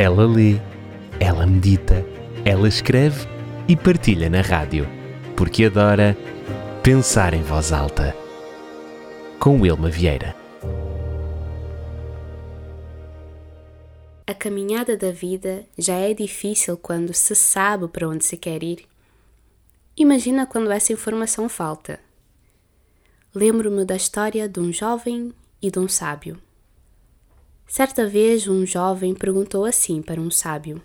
Ela lê, ela medita, ela escreve e partilha na rádio, porque adora pensar em voz alta. Com Wilma Vieira. A caminhada da vida já é difícil quando se sabe para onde se quer ir. Imagina quando essa informação falta. Lembro-me da história de um jovem e de um sábio. Certa vez, um jovem perguntou assim para um sábio: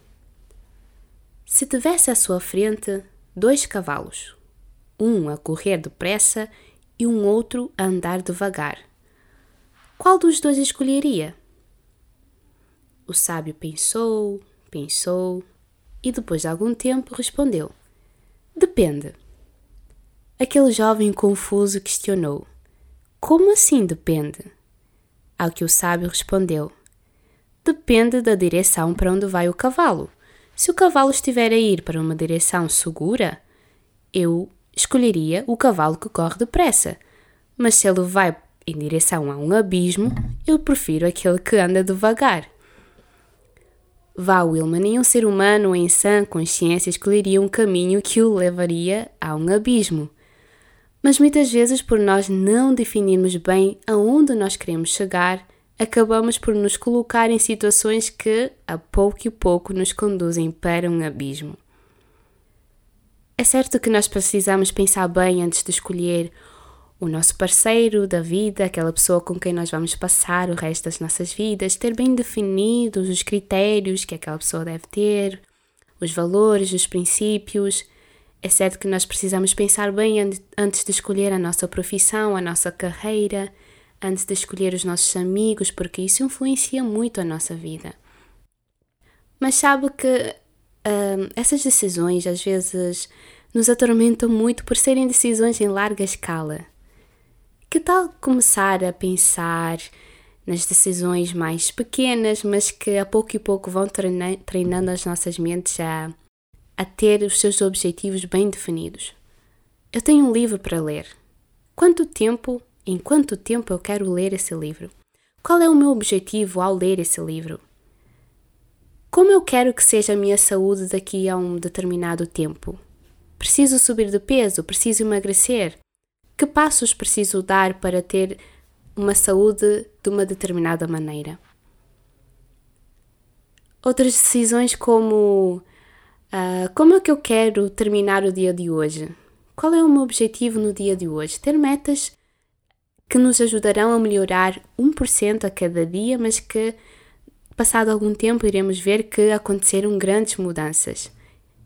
Se tivesse à sua frente dois cavalos, um a correr depressa e um outro a andar devagar, qual dos dois escolheria? O sábio pensou, pensou e, depois de algum tempo, respondeu: Depende. Aquele jovem confuso questionou: Como assim depende? Ao que o sábio respondeu: Depende da direção para onde vai o cavalo. Se o cavalo estiver a ir para uma direção segura, eu escolheria o cavalo que corre depressa. Mas se ele vai em direção a um abismo, eu prefiro aquele que anda devagar. Vá, Wilma, nenhum ser humano em sã consciência escolheria um caminho que o levaria a um abismo. Mas muitas vezes, por nós não definirmos bem aonde nós queremos chegar, acabamos por nos colocar em situações que, a pouco e pouco, nos conduzem para um abismo. É certo que nós precisamos pensar bem antes de escolher o nosso parceiro da vida, aquela pessoa com quem nós vamos passar o resto das nossas vidas, ter bem definidos os critérios que aquela pessoa deve ter, os valores, os princípios é certo que nós precisamos pensar bem antes de escolher a nossa profissão, a nossa carreira, antes de escolher os nossos amigos, porque isso influencia muito a nossa vida. Mas sabe que uh, essas decisões às vezes nos atormentam muito por serem decisões em larga escala. Que tal começar a pensar nas decisões mais pequenas, mas que a pouco e pouco vão treinando as nossas mentes a a ter os seus objetivos bem definidos. Eu tenho um livro para ler. Quanto tempo, em quanto tempo eu quero ler esse livro? Qual é o meu objetivo ao ler esse livro? Como eu quero que seja a minha saúde daqui a um determinado tempo? Preciso subir de peso? Preciso emagrecer? Que passos preciso dar para ter uma saúde de uma determinada maneira? Outras decisões, como Uh, como é que eu quero terminar o dia de hoje? Qual é o meu objetivo no dia de hoje? Ter metas que nos ajudarão a melhorar 1% a cada dia, mas que, passado algum tempo, iremos ver que aconteceram grandes mudanças.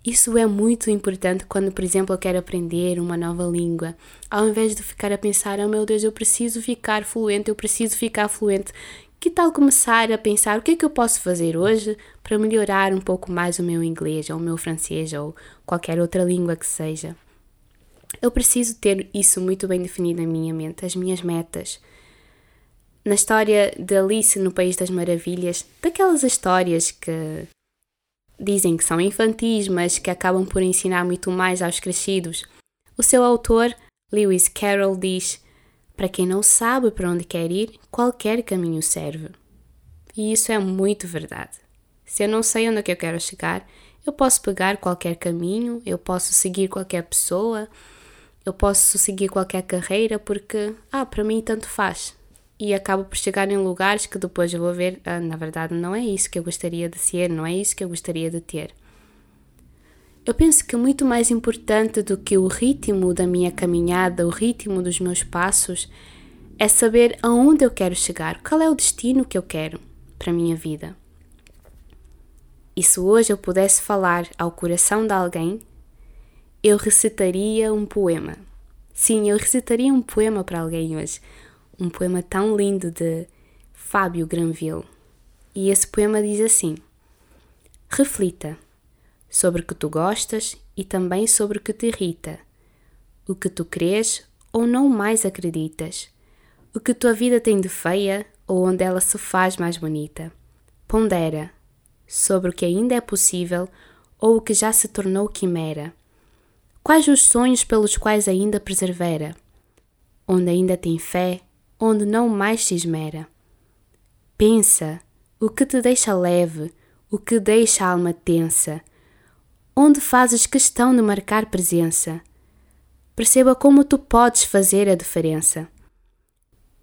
Isso é muito importante quando, por exemplo, eu quero aprender uma nova língua. Ao invés de ficar a pensar, oh meu Deus, eu preciso ficar fluente, eu preciso ficar fluente. Que tal começar a pensar o que é que eu posso fazer hoje para melhorar um pouco mais o meu inglês, ou o meu francês, ou qualquer outra língua que seja? Eu preciso ter isso muito bem definido na minha mente, as minhas metas. Na história de Alice no País das Maravilhas, daquelas histórias que dizem que são infantis, mas que acabam por ensinar muito mais aos crescidos, o seu autor, Lewis Carroll, diz para quem não sabe para onde quer ir, qualquer caminho serve. E isso é muito verdade. Se eu não sei onde é que eu quero chegar, eu posso pegar qualquer caminho, eu posso seguir qualquer pessoa, eu posso seguir qualquer carreira porque, ah, para mim tanto faz. E acabo por chegar em lugares que depois eu vou ver, ah, na verdade não é isso que eu gostaria de ser, não é isso que eu gostaria de ter. Eu penso que muito mais importante do que o ritmo da minha caminhada, o ritmo dos meus passos, é saber aonde eu quero chegar, qual é o destino que eu quero para a minha vida. E se hoje eu pudesse falar ao coração de alguém, eu recitaria um poema. Sim, eu recitaria um poema para alguém hoje. Um poema tão lindo de Fábio Granville. E esse poema diz assim: Reflita sobre o que tu gostas e também sobre o que te irrita, o que tu crês ou não mais acreditas, o que tua vida tem de feia ou onde ela se faz mais bonita. Pondera sobre o que ainda é possível ou o que já se tornou quimera. Quais os sonhos pelos quais ainda persevera? Onde ainda tem fé, onde não mais se esmera. Pensa o que te deixa leve, o que deixa a alma tensa, onde fazes questão de marcar presença. Perceba como tu podes fazer a diferença.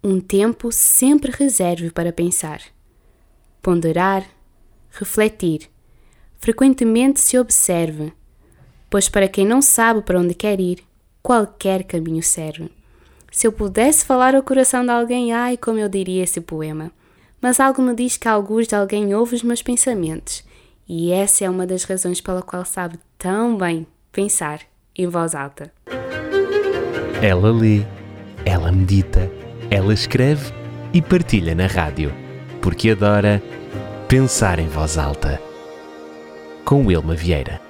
Um tempo sempre reserve para pensar, ponderar, refletir. Frequentemente se observe, pois para quem não sabe para onde quer ir, qualquer caminho serve. Se eu pudesse falar ao coração de alguém, ai, como eu diria esse poema. Mas algo me diz que alguns de alguém ouve os meus pensamentos, e essa é uma das razões pela qual sabe tão bem pensar em voz alta. Ela lê, ela medita, ela escreve e partilha na rádio, porque adora pensar em voz alta. Com Wilma Vieira.